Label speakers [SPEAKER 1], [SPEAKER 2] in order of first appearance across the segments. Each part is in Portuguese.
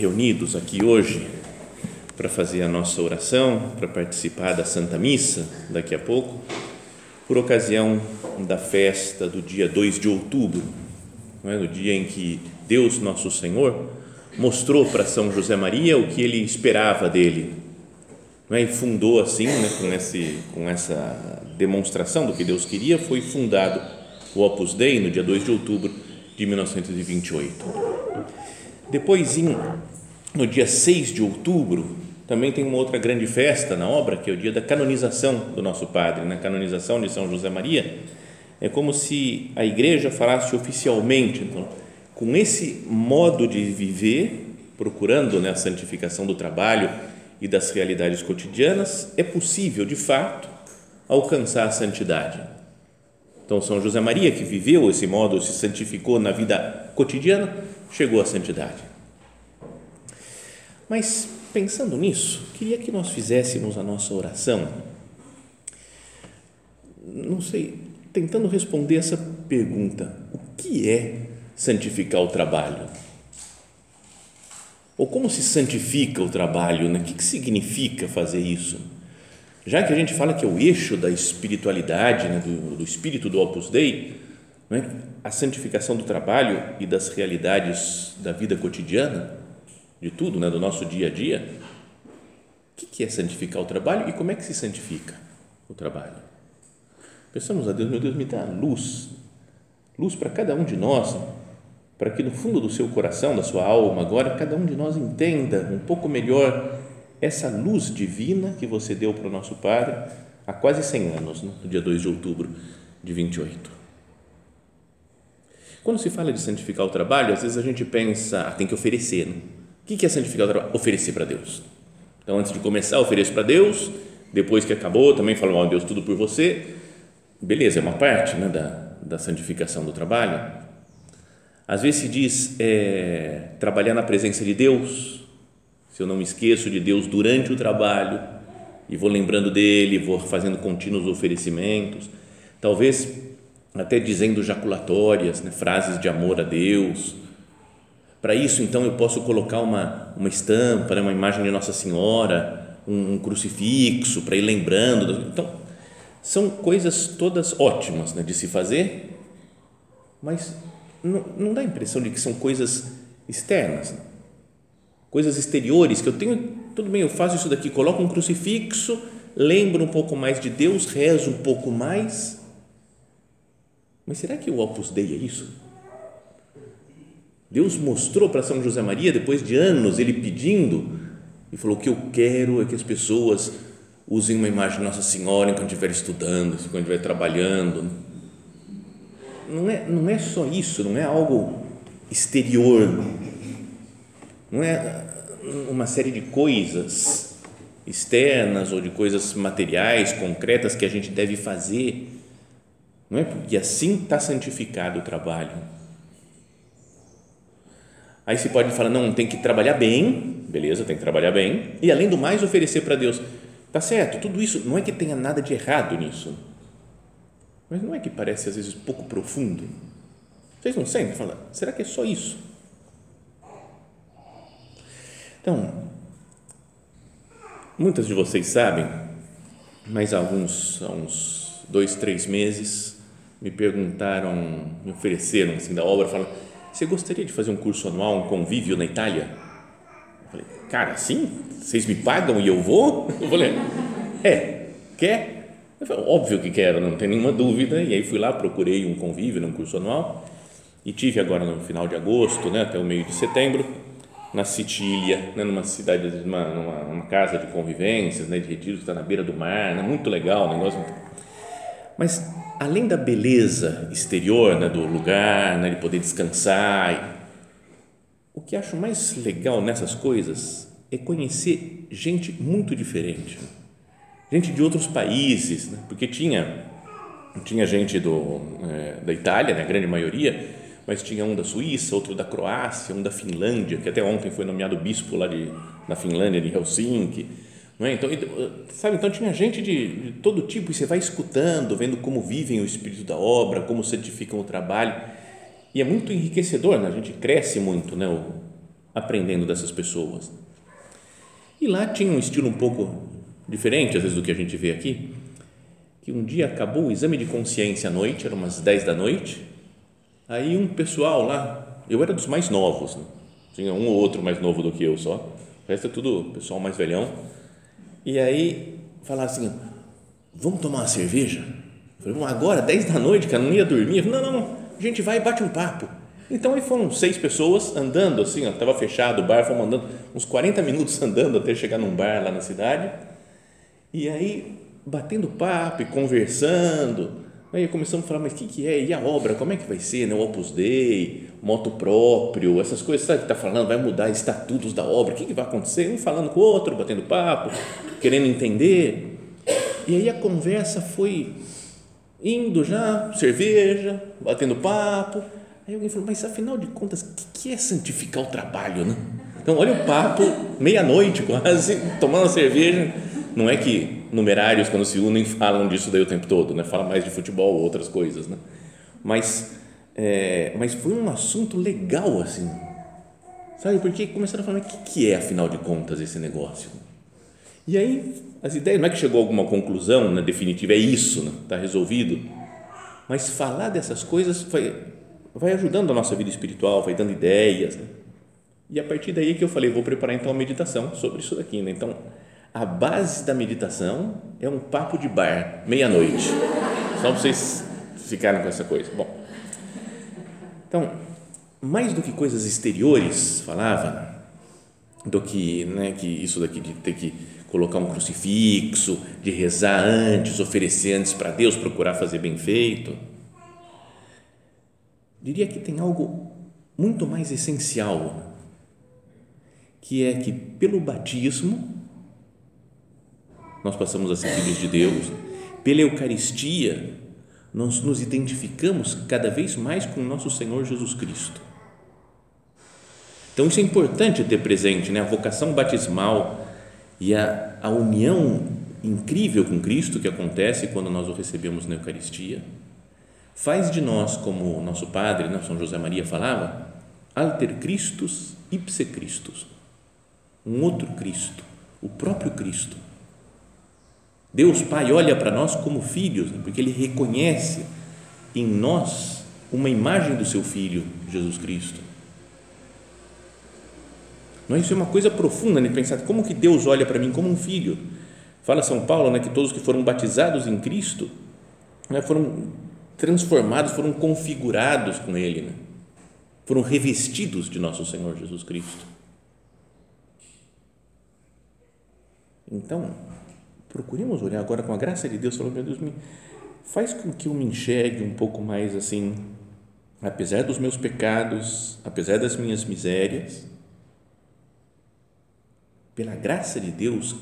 [SPEAKER 1] reunidos aqui hoje para fazer a nossa oração, para participar da Santa Missa daqui a pouco, por ocasião da festa do dia 2 de outubro, não é? no dia em que Deus Nosso Senhor mostrou para São José Maria o que ele esperava dele. Não é? E fundou assim, né? com, esse, com essa demonstração do que Deus queria, foi fundado o Opus Dei no dia 2 de outubro de 1928. Depois, no dia 6 de outubro, também tem uma outra grande festa na obra, que é o dia da canonização do nosso Padre, na canonização de São José Maria. É como se a igreja falasse oficialmente, então, com esse modo de viver, procurando né, a santificação do trabalho e das realidades cotidianas, é possível, de fato, alcançar a santidade. Então, São José Maria, que viveu esse modo, se santificou na vida cotidiana, chegou à santidade. Mas pensando nisso, queria que nós fizéssemos a nossa oração, não sei, tentando responder essa pergunta: o que é santificar o trabalho? Ou como se santifica o trabalho? Né? O que, significa fazer isso? Já que a gente fala que é o eixo da espiritualidade, né? do, do espírito do Opus Dei, né? a santificação do trabalho e das realidades da vida cotidiana, de tudo, né, do nosso dia a dia, o que é santificar o trabalho e como é que se santifica o trabalho? Pensamos a Deus, meu Deus, me dá luz, luz para cada um de nós, para que no fundo do seu coração, da sua alma, agora cada um de nós entenda um pouco melhor essa luz divina que você deu para o nosso Padre há quase 100 anos, no dia 2 de outubro de 28. Quando se fala de santificar o trabalho, às vezes a gente pensa, ah, tem que oferecer, né? O que é santificar o trabalho? Oferecer para Deus. Então, antes de começar, ofereço para Deus. Depois que acabou, também falo, ó, Deus, tudo por você. Beleza, é uma parte né, da, da santificação do trabalho. Às vezes se diz é, trabalhar na presença de Deus. Se eu não me esqueço de Deus durante o trabalho e vou lembrando dele, vou fazendo contínuos oferecimentos, talvez até dizendo jaculatórias, né, frases de amor a Deus para isso, então, eu posso colocar uma, uma estampa, né, uma imagem de Nossa Senhora, um, um crucifixo, para ir lembrando. Então, são coisas todas ótimas né, de se fazer, mas não, não dá a impressão de que são coisas externas, né? coisas exteriores, que eu tenho, tudo bem, eu faço isso daqui, coloco um crucifixo, lembro um pouco mais de Deus, rezo um pouco mais, mas será que o Opus Dei é isso? Deus mostrou para São José Maria, depois de anos, ele pedindo, e falou: O que eu quero é que as pessoas usem uma imagem de Nossa Senhora enquanto estiver estudando, enquanto estiver trabalhando. Não é, não é só isso, não é algo exterior, não é uma série de coisas externas ou de coisas materiais, concretas que a gente deve fazer, não é? Porque assim está santificado o trabalho Aí se pode falar, não, tem que trabalhar bem, beleza, tem que trabalhar bem, e além do mais oferecer para Deus. Tá certo, tudo isso, não é que tenha nada de errado nisso, mas não é que parece às vezes pouco profundo? Vocês não sentem? Fala, será que é só isso? Então, muitas de vocês sabem, mas há alguns, há uns dois, três meses, me perguntaram, me ofereceram assim da obra, falaram, você gostaria de fazer um curso anual, um convívio na Itália? Eu falei, cara, sim? Vocês me pagam e eu vou? Eu falei, é, quer? Eu falei, óbvio que quero, não tem nenhuma dúvida. E aí fui lá, procurei um convívio num curso anual e tive agora no final de agosto, né, até o meio de setembro, na Sicília, né, numa cidade, numa, numa, numa casa de convivências, né, de retiro que está na beira do mar, né, muito legal o negócio. Mas além da beleza exterior né, do lugar, né, de poder descansar, o que acho mais legal nessas coisas é conhecer gente muito diferente, gente de outros países, né, porque tinha tinha gente do, é, da Itália, né, a grande maioria, mas tinha um da Suíça, outro da Croácia, um da Finlândia, que até ontem foi nomeado bispo lá de, na Finlândia, de Helsinki. É? então, sabe, então tinha gente de, de todo tipo e você vai escutando, vendo como vivem o espírito da obra, como certificam o trabalho. E é muito enriquecedor, né? a gente cresce muito né? O, aprendendo dessas pessoas. E lá tinha um estilo um pouco diferente, às vezes, do que a gente vê aqui, que um dia acabou o exame de consciência à noite, eram umas 10 da noite, Aí um pessoal lá, eu era dos mais novos, né? tinha um ou outro mais novo do que eu só, o resto é tudo pessoal mais velhão. E aí falaram assim: vamos tomar uma cerveja? Falei, agora, 10 da noite, cara, não ia dormir. Falei, não, não, a gente vai e bate um papo. Então aí foram seis pessoas andando assim, estava fechado o bar, fomos andando uns 40 minutos andando até chegar num bar lá na cidade. E aí batendo papo e conversando Aí começamos a falar, mas o que, que é? E a obra, como é que vai ser? Né? O Opus Dei, moto próprio, essas coisas, sabe que está falando? Vai mudar estatutos da obra, o que, que vai acontecer? Um falando com o outro, batendo papo, querendo entender. E aí a conversa foi indo já, cerveja, batendo papo. Aí alguém falou, mas afinal de contas, o que, que é santificar o trabalho, né? Então, olha o papo, meia-noite quase, tomando cerveja. Não é que numerários, quando se unem, falam disso daí o tempo todo, né? Fala mais de futebol ou outras coisas, né? Mas, é, mas foi um assunto legal, assim, sabe? Porque começaram a falar, o que, que é, afinal de contas, esse negócio? E aí, as ideias, não é que chegou a alguma conclusão né, definitiva, é isso, né? Está resolvido. Mas falar dessas coisas vai, vai ajudando a nossa vida espiritual, vai dando ideias, né? E a partir daí que eu falei, vou preparar então a meditação sobre isso daqui, né? Então, a base da meditação é um papo de bar, meia-noite. Só para vocês ficarem com essa coisa. Bom, então, mais do que coisas exteriores, falava, do que, né, que isso daqui de ter que colocar um crucifixo, de rezar antes, oferecer antes para Deus, procurar fazer bem feito. Diria que tem algo muito mais essencial, que é que pelo batismo nós passamos a ser filhos de Deus. Pela Eucaristia, nós nos identificamos cada vez mais com o nosso Senhor Jesus Cristo. Então, isso é importante ter presente, né? a vocação batismal e a, a união incrível com Cristo que acontece quando nós o recebemos na Eucaristia, faz de nós, como nosso padre, né, São José Maria falava, alter Christus ipse Christus, um outro Cristo, o próprio Cristo Deus Pai olha para nós como filhos, né? porque Ele reconhece em nós uma imagem do Seu Filho, Jesus Cristo. Não, isso é uma coisa profunda, né? pensar como que Deus olha para mim como um filho. Fala São Paulo né, que todos que foram batizados em Cristo né, foram transformados, foram configurados com Ele, né? foram revestidos de nosso Senhor Jesus Cristo. Então, procuremos olhar agora com a graça de Deus, falando, meu Deus, me faz com que eu me enxergue um pouco mais assim, apesar dos meus pecados, apesar das minhas misérias, pela graça de Deus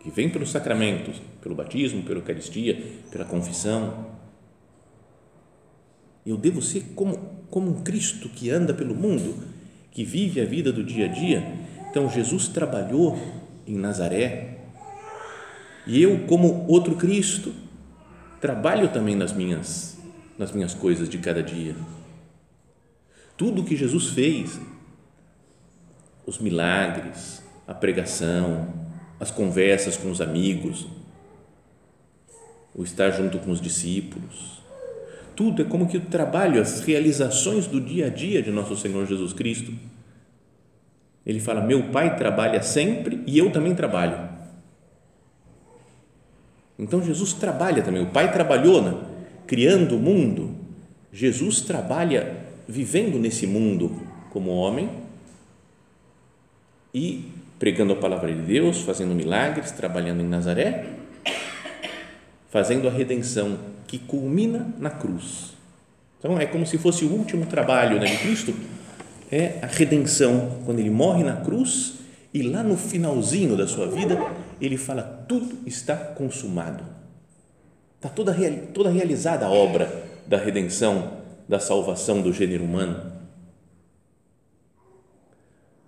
[SPEAKER 1] que vem pelos sacramentos, pelo batismo, pela Eucaristia, pela confissão, eu devo ser como, como um Cristo que anda pelo mundo, que vive a vida do dia a dia. Então, Jesus trabalhou em Nazaré, e eu, como outro Cristo, trabalho também nas minhas, nas minhas coisas de cada dia. Tudo que Jesus fez, os milagres, a pregação, as conversas com os amigos, o estar junto com os discípulos, tudo é como que o trabalho, as realizações do dia a dia de nosso Senhor Jesus Cristo. ele fala: Meu pai trabalha sempre e eu também trabalho. Então Jesus trabalha também. O pai trabalhou né? criando o mundo. Jesus trabalha vivendo nesse mundo como homem e pregando a palavra de Deus, fazendo milagres, trabalhando em Nazaré, fazendo a redenção que culmina na cruz. Então é como se fosse o último trabalho né, de Cristo, é a redenção, quando ele morre na cruz e lá no finalzinho da sua vida ele fala: tudo está consumado. Está toda, toda realizada a obra da redenção, da salvação do gênero humano.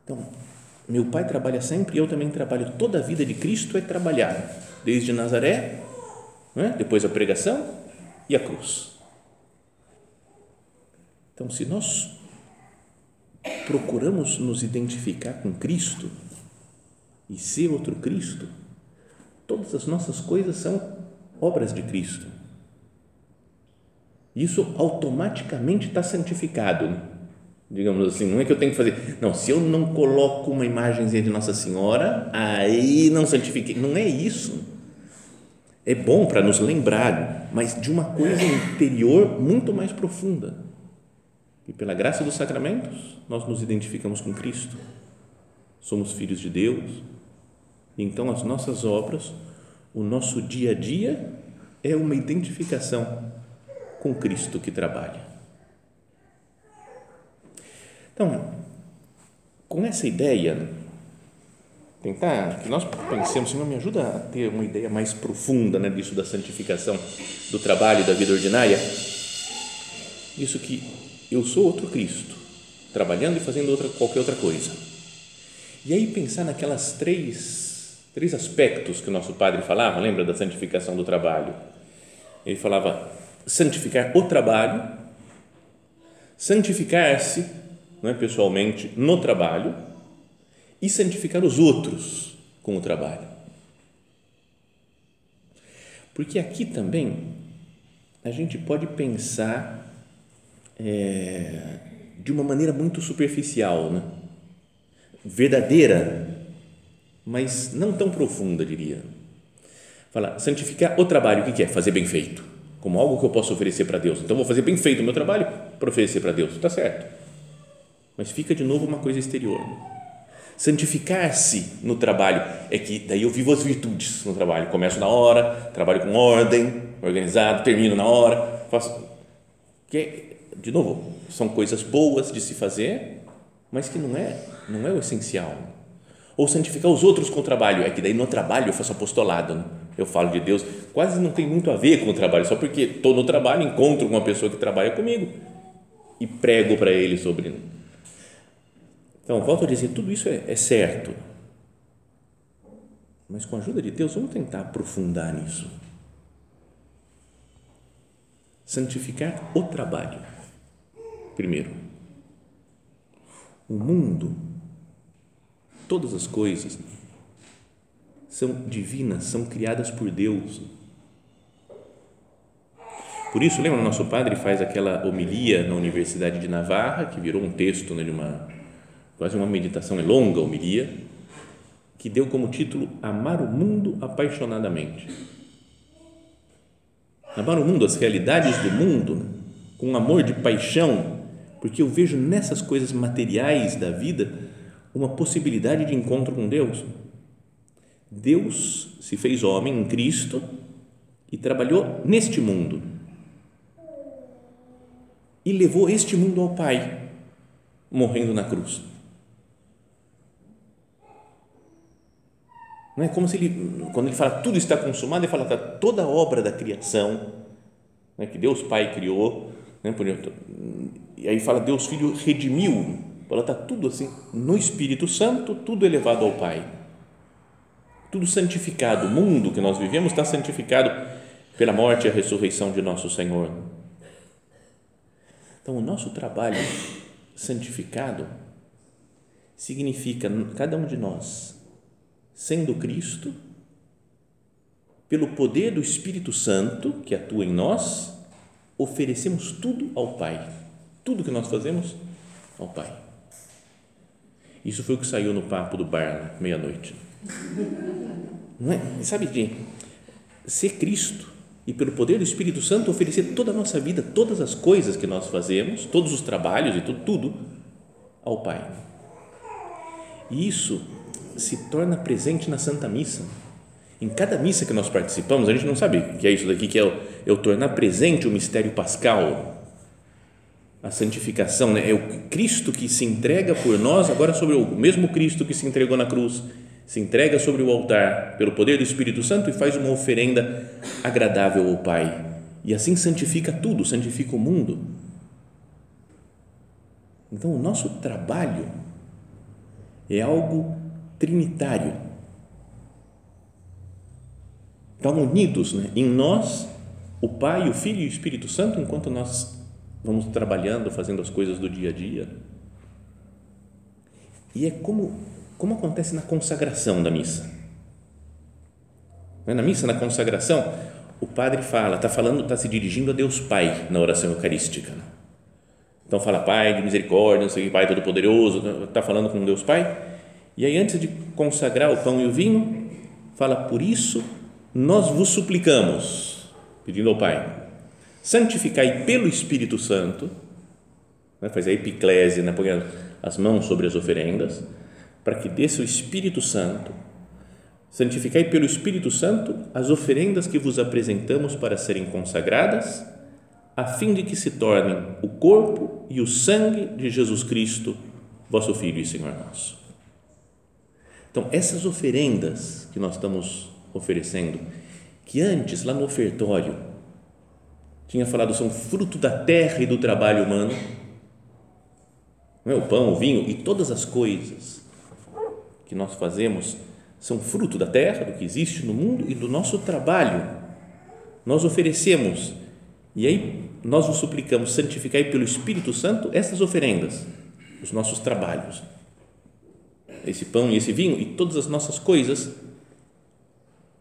[SPEAKER 1] Então, meu pai trabalha sempre e eu também trabalho. Toda a vida de Cristo é trabalhar, desde Nazaré, né? depois a pregação e a cruz. Então, se nós procuramos nos identificar com Cristo e ser outro Cristo, todas as nossas coisas são obras de Cristo. Isso automaticamente está santificado. Digamos assim, não é que eu tenho que fazer, não, se eu não coloco uma imagenzinha de Nossa Senhora, aí não santifiquei, não é isso, é bom para nos lembrar, mas de uma coisa interior muito mais profunda, e pela graça dos sacramentos, nós nos identificamos com Cristo, somos filhos de Deus, então as nossas obras, o nosso dia a dia é uma identificação com Cristo que trabalha. Então, com essa ideia, tentar que nós pensemos, Senhor, me ajuda a ter uma ideia mais profunda né, disso da santificação do trabalho da vida ordinária. Isso que eu sou outro Cristo, trabalhando e fazendo outra, qualquer outra coisa. E aí pensar naquelas três, três aspectos que o nosso padre falava, lembra da santificação do trabalho? Ele falava santificar o trabalho, santificar-se é, pessoalmente no trabalho e santificar os outros com o trabalho. Porque aqui também a gente pode pensar é, de uma maneira muito superficial, né? verdadeira, mas não tão profunda, diria. Fala, santificar o trabalho, o que é? Fazer bem feito, como algo que eu posso oferecer para Deus. Então, vou fazer bem feito o meu trabalho para oferecer para Deus, está certo mas fica de novo uma coisa exterior. Santificar-se no trabalho é que daí eu vivo as virtudes no trabalho. Começo na hora, trabalho com ordem, organizado, termino na hora, faço. Que de novo são coisas boas de se fazer, mas que não é não é o essencial. Ou santificar os outros com o trabalho é que daí no trabalho eu faço apostolado, né? eu falo de Deus, quase não tem muito a ver com o trabalho, só porque estou no trabalho encontro uma pessoa que trabalha comigo e prego para ele sobre então, volto a dizer, tudo isso é, é certo. Mas com a ajuda de Deus, vamos tentar aprofundar nisso. Santificar o trabalho. Primeiro, o mundo, todas as coisas são divinas, são criadas por Deus. Por isso, lembra, nosso padre faz aquela homilia na Universidade de Navarra, que virou um texto né, de uma quase uma meditação é longa, homilia, que deu como título Amar o Mundo Apaixonadamente. Amar o mundo, as realidades do mundo, com amor de paixão, porque eu vejo nessas coisas materiais da vida uma possibilidade de encontro com Deus. Deus se fez homem em Cristo e trabalhou neste mundo e levou este mundo ao Pai, morrendo na cruz. Não é como se ele, quando ele fala tudo está consumado, ele fala tá, toda a obra da criação, né, que Deus Pai criou, né, por e aí fala Deus Filho redimiu, fala está tudo assim no Espírito Santo, tudo elevado ao Pai, tudo santificado, o mundo que nós vivemos está santificado pela morte e a ressurreição de nosso Senhor. Então, o nosso trabalho santificado significa cada um de nós sendo Cristo, pelo poder do Espírito Santo que atua em nós, oferecemos tudo ao Pai. Tudo que nós fazemos ao Pai. Isso foi o que saiu no papo do bar, meia-noite. Não é? Sabe, de ser Cristo e pelo poder do Espírito Santo oferecer toda a nossa vida, todas as coisas que nós fazemos, todos os trabalhos e tudo, tudo ao Pai. E isso se torna presente na Santa Missa. Em cada missa que nós participamos, a gente não sabe que é isso daqui, que é o, é o tornar presente o mistério pascal, a santificação, né? é o Cristo que se entrega por nós, agora sobre o mesmo Cristo que se entregou na cruz, se entrega sobre o altar pelo poder do Espírito Santo e faz uma oferenda agradável ao Pai. E assim santifica tudo, santifica o mundo. Então, o nosso trabalho é algo trinitário. Estão unidos né? em nós, o Pai, o Filho e o Espírito Santo, enquanto nós vamos trabalhando, fazendo as coisas do dia a dia. E é como como acontece na consagração da missa. Na missa, na consagração, o padre fala, está falando, está se dirigindo a Deus Pai na oração eucarística. Então fala Pai de misericórdia, não sei Pai Todo-Poderoso, está falando com Deus Pai. E aí, antes de consagrar o pão e o vinho, fala: Por isso nós vos suplicamos, pedindo ao Pai, santificai pelo Espírito Santo, né, faz a epiclese, né, põe as mãos sobre as oferendas para que desça o Espírito Santo. Santificai pelo Espírito Santo as oferendas que vos apresentamos para serem consagradas, a fim de que se tornem o corpo e o sangue de Jesus Cristo, vosso Filho e Senhor nosso. Então, essas oferendas que nós estamos oferecendo, que antes, lá no ofertório, tinha falado são fruto da terra e do trabalho humano, não é? o pão, o vinho e todas as coisas que nós fazemos são fruto da terra, do que existe no mundo e do nosso trabalho. Nós oferecemos e aí nós nos suplicamos santificai pelo Espírito Santo essas oferendas, os nossos trabalhos, esse pão e esse vinho e todas as nossas coisas,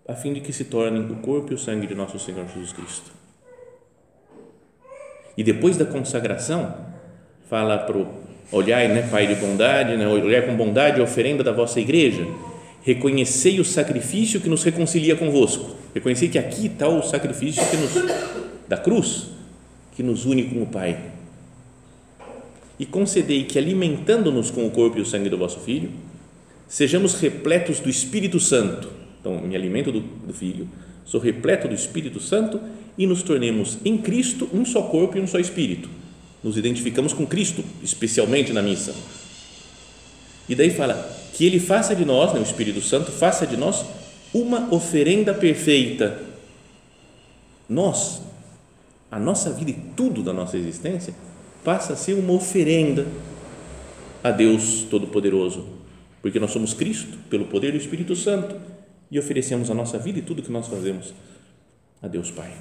[SPEAKER 1] a fim de que se tornem o corpo e o sangue de nosso Senhor Jesus Cristo. E depois da consagração, fala para o Olhai, né, Pai de bondade, né, olhai com bondade a oferenda da vossa igreja. Reconhecei o sacrifício que nos reconcilia convosco. Reconhecei que aqui está o sacrifício que nos, da cruz que nos une com o Pai. E concedei que, alimentando-nos com o corpo e o sangue do vosso Filho, sejamos repletos do Espírito Santo. Então, me alimento do, do Filho, sou repleto do Espírito Santo e nos tornemos em Cristo um só corpo e um só Espírito nos identificamos com Cristo, especialmente na missa. E daí fala que ele faça de nós, né, o Espírito Santo, faça de nós uma oferenda perfeita. Nós, a nossa vida e tudo da nossa existência passa a ser uma oferenda a Deus Todo-Poderoso, porque nós somos Cristo pelo poder do Espírito Santo e oferecemos a nossa vida e tudo que nós fazemos a Deus Pai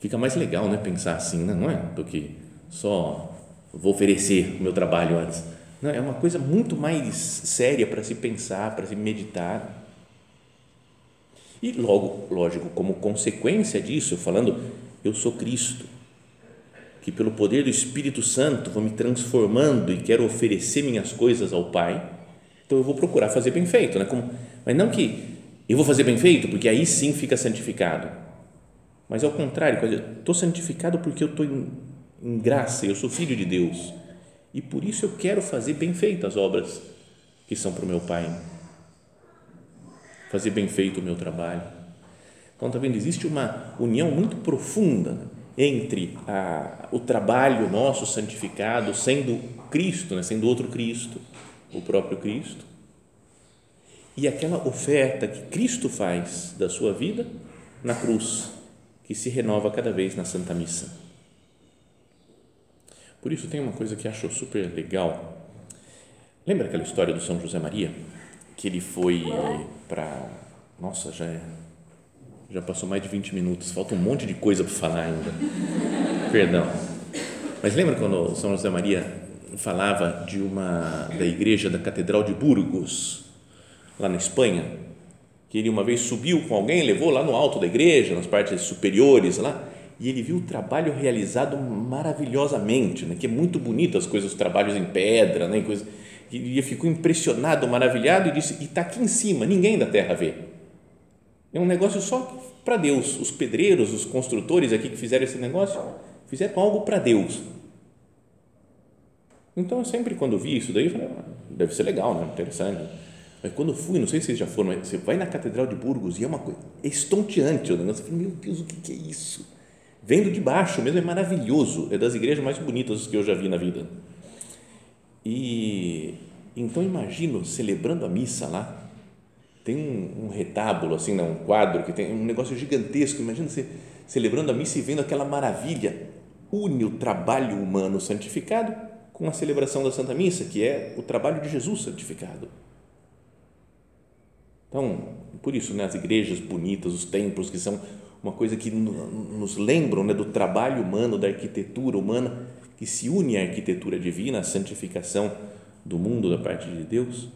[SPEAKER 1] fica mais legal, né, pensar assim, né, não é? Do que só vou oferecer o meu trabalho antes. Não, é uma coisa muito mais séria para se pensar, para se meditar. E logo, lógico, como consequência disso, falando, eu sou Cristo, que pelo poder do Espírito Santo vou me transformando e quero oferecer minhas coisas ao Pai, então eu vou procurar fazer bem feito, né? Como, mas não que eu vou fazer bem feito, porque aí sim fica santificado mas ao contrário, estou santificado porque eu estou em, em graça, eu sou filho de Deus e por isso eu quero fazer bem feitas as obras que são para o meu Pai, fazer bem feito o meu trabalho. Então, está vendo? Existe uma união muito profunda entre a, o trabalho nosso santificado, sendo Cristo, né? sendo outro Cristo, o próprio Cristo, e aquela oferta que Cristo faz da sua vida na cruz que se renova cada vez na Santa Missa. Por isso tem uma coisa que acho super legal. Lembra aquela história do São José Maria? Que ele foi para. Nossa, já é, já passou mais de 20 minutos, falta um monte de coisa para falar ainda. Perdão. Mas lembra quando São José Maria falava de uma da igreja da Catedral de Burgos, lá na Espanha? que ele uma vez subiu com alguém, levou lá no alto da igreja, nas partes superiores lá, e ele viu o trabalho realizado maravilhosamente, né? que é muito bonito as coisas, os trabalhos em pedra, né? Coisa, e ficou impressionado, maravilhado e disse: e está aqui em cima, ninguém da terra vê. É um negócio só para Deus. Os pedreiros, os construtores aqui que fizeram esse negócio, fizeram algo para Deus. Então, eu sempre quando vi isso daí, eu falei, ah, deve ser legal, né? interessante. Mas quando fui, não sei se vocês já foram, mas você vai na Catedral de Burgos e é uma coisa estonteante o negócio. Eu falei, meu Deus, o que é isso? Vendo de baixo mesmo, é maravilhoso. É das igrejas mais bonitas que eu já vi na vida. E então imagino celebrando a missa lá. Tem um, um retábulo, assim, né, um quadro que tem um negócio gigantesco. Imagina você celebrando a missa e vendo aquela maravilha. Une o trabalho humano santificado com a celebração da Santa Missa, que é o trabalho de Jesus santificado. Então, por isso, né, as igrejas bonitas, os templos, que são uma coisa que nos lembram né, do trabalho humano, da arquitetura humana, que se une à arquitetura divina, à santificação do mundo da parte de Deus.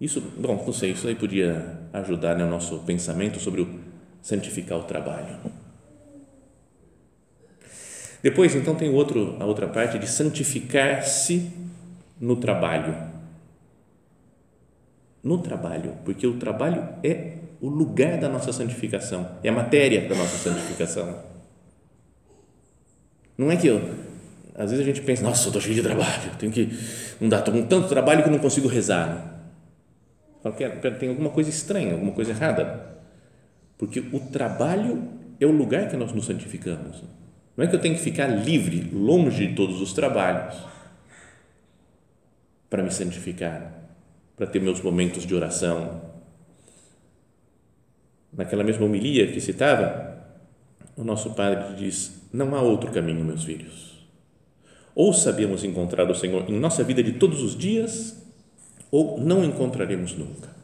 [SPEAKER 1] Isso, bom, não sei, isso aí podia ajudar né, nosso pensamento sobre o santificar o trabalho. Depois, então, tem outro, a outra parte de santificar-se no trabalho no trabalho, porque o trabalho é o lugar da nossa santificação, é a matéria da nossa santificação. Não é que eu, às vezes a gente pensa, nossa, eu estou cheio de trabalho, tenho que, não dá, estou com tanto trabalho que não consigo rezar. Tem alguma coisa estranha, alguma coisa errada, porque o trabalho é o lugar que nós nos santificamos. Não é que eu tenho que ficar livre, longe de todos os trabalhos, para me santificar para ter meus momentos de oração. Naquela mesma homilia que citava, o nosso Padre diz: Não há outro caminho, meus filhos. Ou sabemos encontrar o Senhor em nossa vida de todos os dias, ou não encontraremos nunca.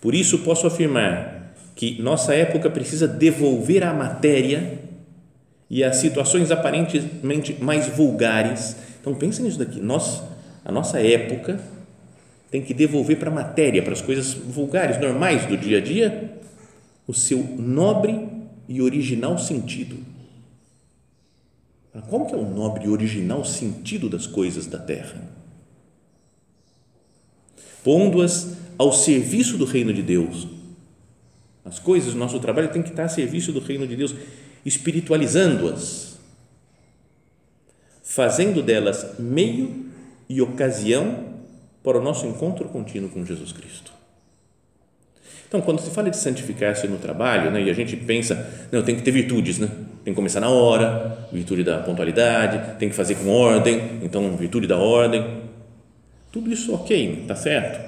[SPEAKER 1] Por isso, posso afirmar que nossa época precisa devolver à matéria e às situações aparentemente mais vulgares. Então, pensem nisso daqui. Nós, a nossa época tem que devolver para a matéria, para as coisas vulgares, normais do dia a dia, o seu nobre e original sentido. Qual que é o nobre e original sentido das coisas da terra? Pondo-as ao serviço do reino de Deus. As coisas nosso trabalho têm que estar a serviço do reino de Deus, espiritualizando-as, fazendo delas meio e ocasião para o nosso encontro contínuo com Jesus Cristo. Então, quando se fala de santificar-se no trabalho, né, e a gente pensa, não, tem que ter virtudes, né? Tem que começar na hora, virtude da pontualidade, tem que fazer com ordem, então virtude da ordem. Tudo isso ok, tá certo.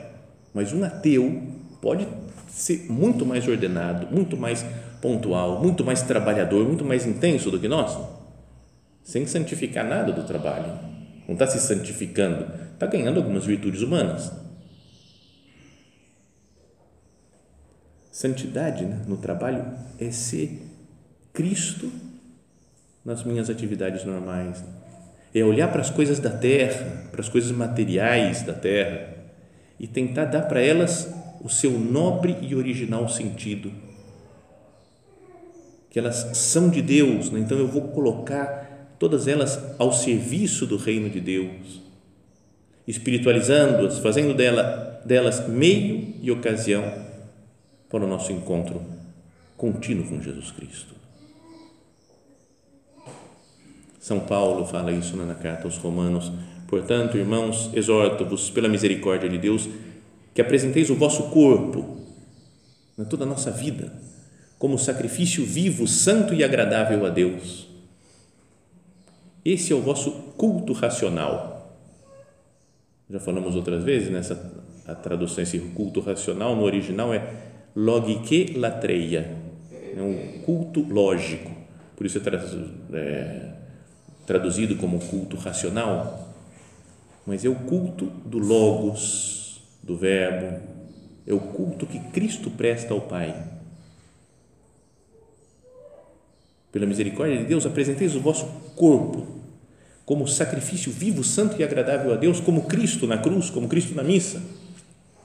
[SPEAKER 1] Mas um ateu pode ser muito mais ordenado, muito mais pontual, muito mais trabalhador, muito mais intenso do que nós, sem santificar nada do trabalho. Não está se santificando, está ganhando algumas virtudes humanas. Santidade né, no trabalho é ser Cristo nas minhas atividades normais. É olhar para as coisas da terra, para as coisas materiais da terra e tentar dar para elas o seu nobre e original sentido. Que elas são de Deus, né? então eu vou colocar todas elas ao serviço do reino de Deus espiritualizando-as, fazendo dela, delas meio e ocasião para o nosso encontro contínuo com Jesus Cristo. São Paulo fala isso na carta aos Romanos. Portanto, irmãos, exorto-vos pela misericórdia de Deus que apresenteis o vosso corpo, toda a nossa vida, como sacrifício vivo, santo e agradável a Deus. Esse é o vosso culto racional já falamos outras vezes nessa a tradução esse culto racional no original é logike latreia. É um culto lógico. Por isso é, é traduzido como culto racional. Mas é o culto do logos do verbo. É o culto que Cristo presta ao Pai. Pela misericórdia de Deus apresenteis o vosso corpo como sacrifício vivo, santo e agradável a Deus, como Cristo na cruz, como Cristo na missa.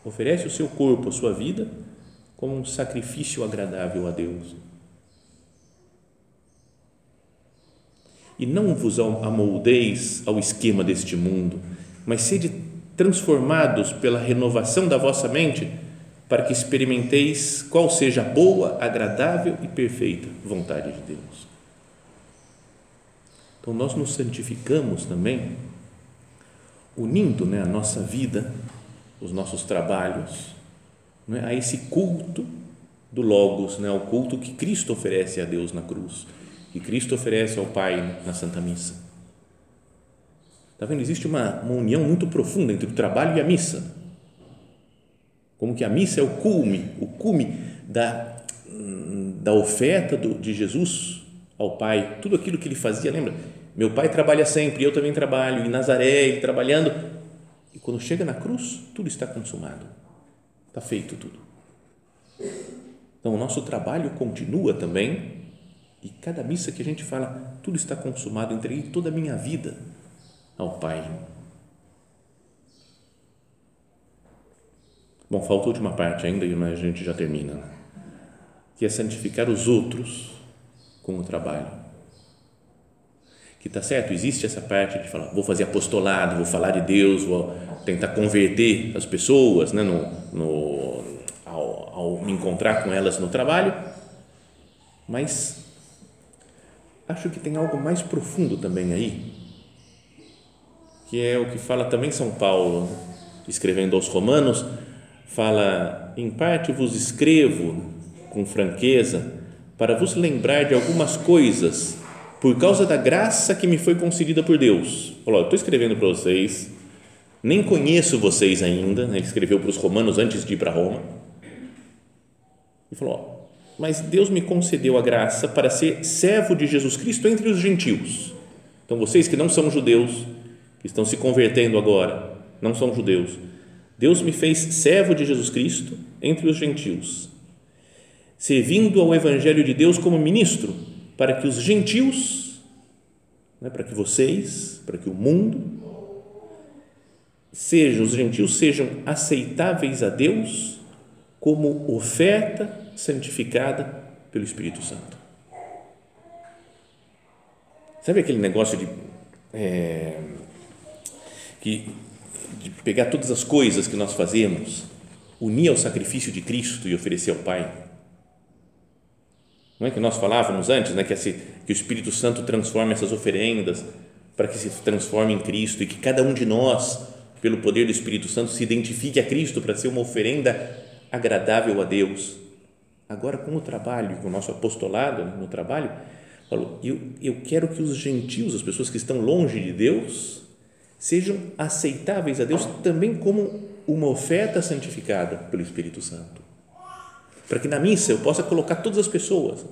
[SPEAKER 1] Oferece o seu corpo, a sua vida, como um sacrifício agradável a Deus. E não vos amoldeis ao esquema deste mundo, mas sede transformados pela renovação da vossa mente, para que experimenteis qual seja a boa, agradável e perfeita vontade de Deus. Então nós nos santificamos também, unindo né, a nossa vida, os nossos trabalhos, né, a esse culto do Logos, né, ao culto que Cristo oferece a Deus na cruz, que Cristo oferece ao Pai na Santa Missa. Está vendo? Existe uma, uma união muito profunda entre o trabalho e a missa. Como que a missa é o cume, o cume da, da oferta do, de Jesus ao Pai, tudo aquilo que ele fazia, lembra? Meu pai trabalha sempre, eu também trabalho, em Nazaré, ele trabalhando. E quando chega na cruz, tudo está consumado, está feito tudo. Então, o nosso trabalho continua também, e cada missa que a gente fala, tudo está consumado, entreguei toda a minha vida ao Pai. Bom, falta a última parte ainda, mas a gente já termina. Né? Que é santificar os outros com o trabalho. Que está certo, existe essa parte de falar, vou fazer apostolado, vou falar de Deus, vou tentar converter as pessoas né, no, no, ao, ao me encontrar com elas no trabalho, mas acho que tem algo mais profundo também aí, que é o que fala também São Paulo, escrevendo aos Romanos, fala: em parte vos escrevo com franqueza para vos lembrar de algumas coisas por causa da graça que me foi concedida por Deus. Falou: estou escrevendo para vocês, nem conheço vocês ainda. Né? Ele escreveu para os romanos antes de ir para Roma. E falou: mas Deus me concedeu a graça para ser servo de Jesus Cristo entre os gentios. Então, vocês que não são judeus, que estão se convertendo agora, não são judeus, Deus me fez servo de Jesus Cristo entre os gentios, servindo ao Evangelho de Deus como ministro, para que os gentios, né, para que vocês, para que o mundo, sejam, os gentios sejam aceitáveis a Deus como oferta santificada pelo Espírito Santo. Sabe aquele negócio de. É, que de pegar todas as coisas que nós fazemos, unir ao sacrifício de Cristo e oferecer ao Pai. Não é que nós falávamos antes, né, que, esse, que o Espírito Santo transforme essas oferendas para que se transforme em Cristo e que cada um de nós, pelo poder do Espírito Santo, se identifique a Cristo para ser uma oferenda agradável a Deus. Agora, com o trabalho, com o nosso apostolado no trabalho, falou, eu, eu quero que os gentios, as pessoas que estão longe de Deus, sejam aceitáveis a Deus também como uma oferta santificada pelo Espírito Santo. Para que na missa eu possa colocar todas as pessoas.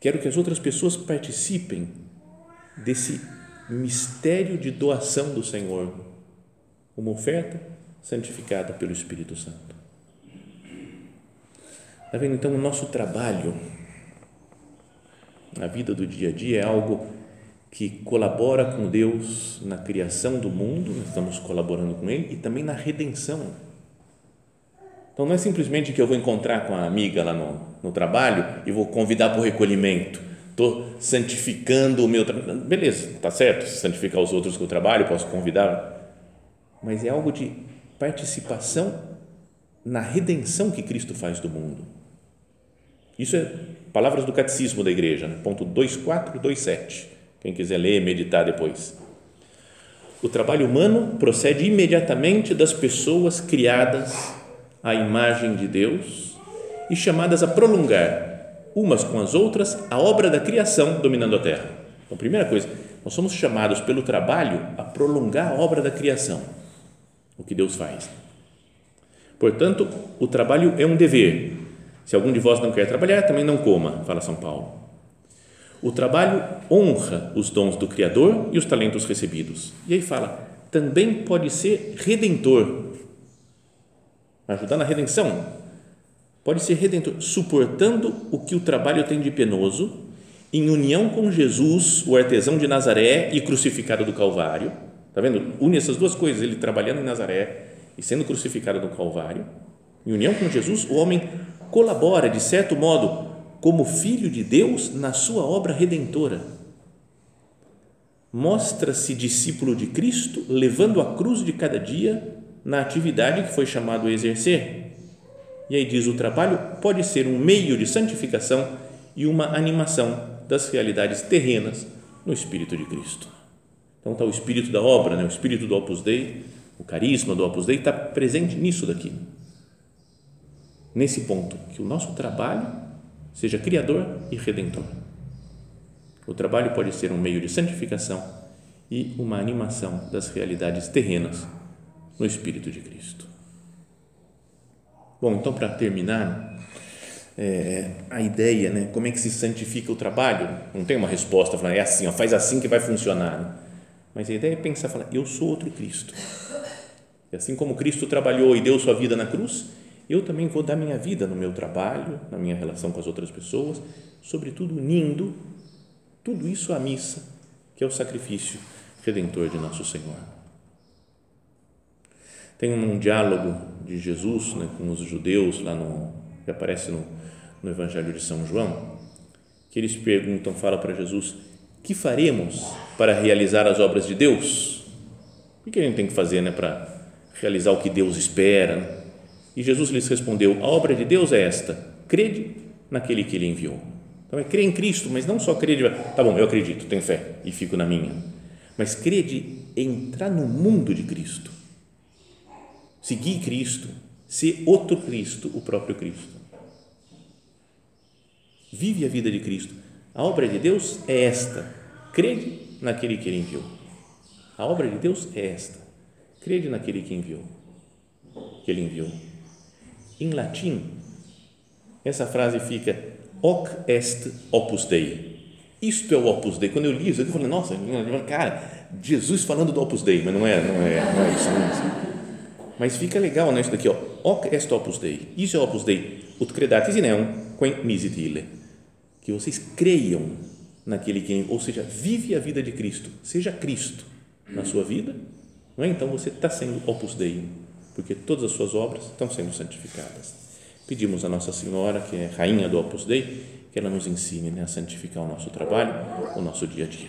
[SPEAKER 1] Quero que as outras pessoas participem desse mistério de doação do Senhor, uma oferta santificada pelo Espírito Santo. Está vendo? Então, o nosso trabalho, na vida do dia a dia, é algo que colabora com Deus na criação do mundo, nós estamos colaborando com Ele, e também na redenção. Então, não é simplesmente que eu vou encontrar com a amiga lá no, no trabalho e vou convidar para o recolhimento. Estou santificando o meu trabalho. Beleza, está certo, santificar os outros com o trabalho, posso convidar. Mas é algo de participação na redenção que Cristo faz do mundo. Isso é palavras do catecismo da igreja, né? ponto 2427 quem quiser ler, meditar depois. O trabalho humano procede imediatamente das pessoas criadas à imagem de Deus e chamadas a prolongar umas com as outras a obra da criação dominando a terra. Então, primeira coisa, nós somos chamados pelo trabalho a prolongar a obra da criação, o que Deus faz. Portanto, o trabalho é um dever. Se algum de vós não quer trabalhar, também não coma, fala São Paulo. O trabalho honra os dons do Criador e os talentos recebidos. E aí fala, também pode ser redentor. Ajudar na redenção. Pode ser redentor, suportando o que o trabalho tem de penoso, em união com Jesus, o artesão de Nazaré e crucificado do Calvário. Está vendo? Une essas duas coisas, ele trabalhando em Nazaré e sendo crucificado no Calvário. Em união com Jesus, o homem colabora, de certo modo, como filho de Deus na sua obra redentora. Mostra-se discípulo de Cristo, levando a cruz de cada dia na atividade que foi chamado a exercer. E aí diz: o trabalho pode ser um meio de santificação e uma animação das realidades terrenas no Espírito de Cristo. Então está o espírito da obra, né? o espírito do Opus Dei, o carisma do Opus Dei está presente nisso daqui. Nesse ponto, que o nosso trabalho seja criador e redentor. O trabalho pode ser um meio de santificação e uma animação das realidades terrenas no Espírito de Cristo. Bom, então para terminar, é, a ideia, né? Como é que se santifica o trabalho? Não tem uma resposta, falando, é assim, ó, faz assim que vai funcionar. Né? Mas a ideia é pensar, falar, eu sou outro Cristo. E assim como Cristo trabalhou e deu sua vida na cruz, eu também vou dar minha vida no meu trabalho, na minha relação com as outras pessoas, sobretudo unindo tudo isso à missa, que é o sacrifício redentor de nosso Senhor. Tem um diálogo de Jesus né, com os judeus lá no que aparece no, no Evangelho de São João, que eles perguntam, fala para Jesus, que faremos para realizar as obras de Deus? O que a gente tem que fazer né, para realizar o que Deus espera? E Jesus lhes respondeu, a obra de Deus é esta, crede naquele que Ele enviou. Então é crer em Cristo, mas não só crer de, tá bom, eu acredito, tenho fé e fico na minha, mas crer de entrar no mundo de Cristo, seguir Cristo, ser outro Cristo, o próprio Cristo. Vive a vida de Cristo. A obra de Deus é esta: crede naquele que Ele enviou. A obra de Deus é esta: crede naquele que enviou, que Ele enviou. Em latim, essa frase fica hoc est opus Dei. Isto é o opus Dei. Quando eu li isso, eu falei, nossa, cara, Jesus falando do opus Dei, mas não é, não é, não é isso. Não é isso. Mas fica legal, né, isso daqui, ó. Hoc est opus Dei. Isso é opus Dei. Ut credatis in eum, quem misit ille que vocês creiam naquele que, ou seja, vive a vida de Cristo, seja Cristo na sua vida, não é? Então você está sendo opus Dei, porque todas as suas obras estão sendo santificadas. Pedimos a Nossa Senhora, que é rainha do opus Dei, que ela nos ensine né, a santificar o nosso trabalho, o nosso dia a dia.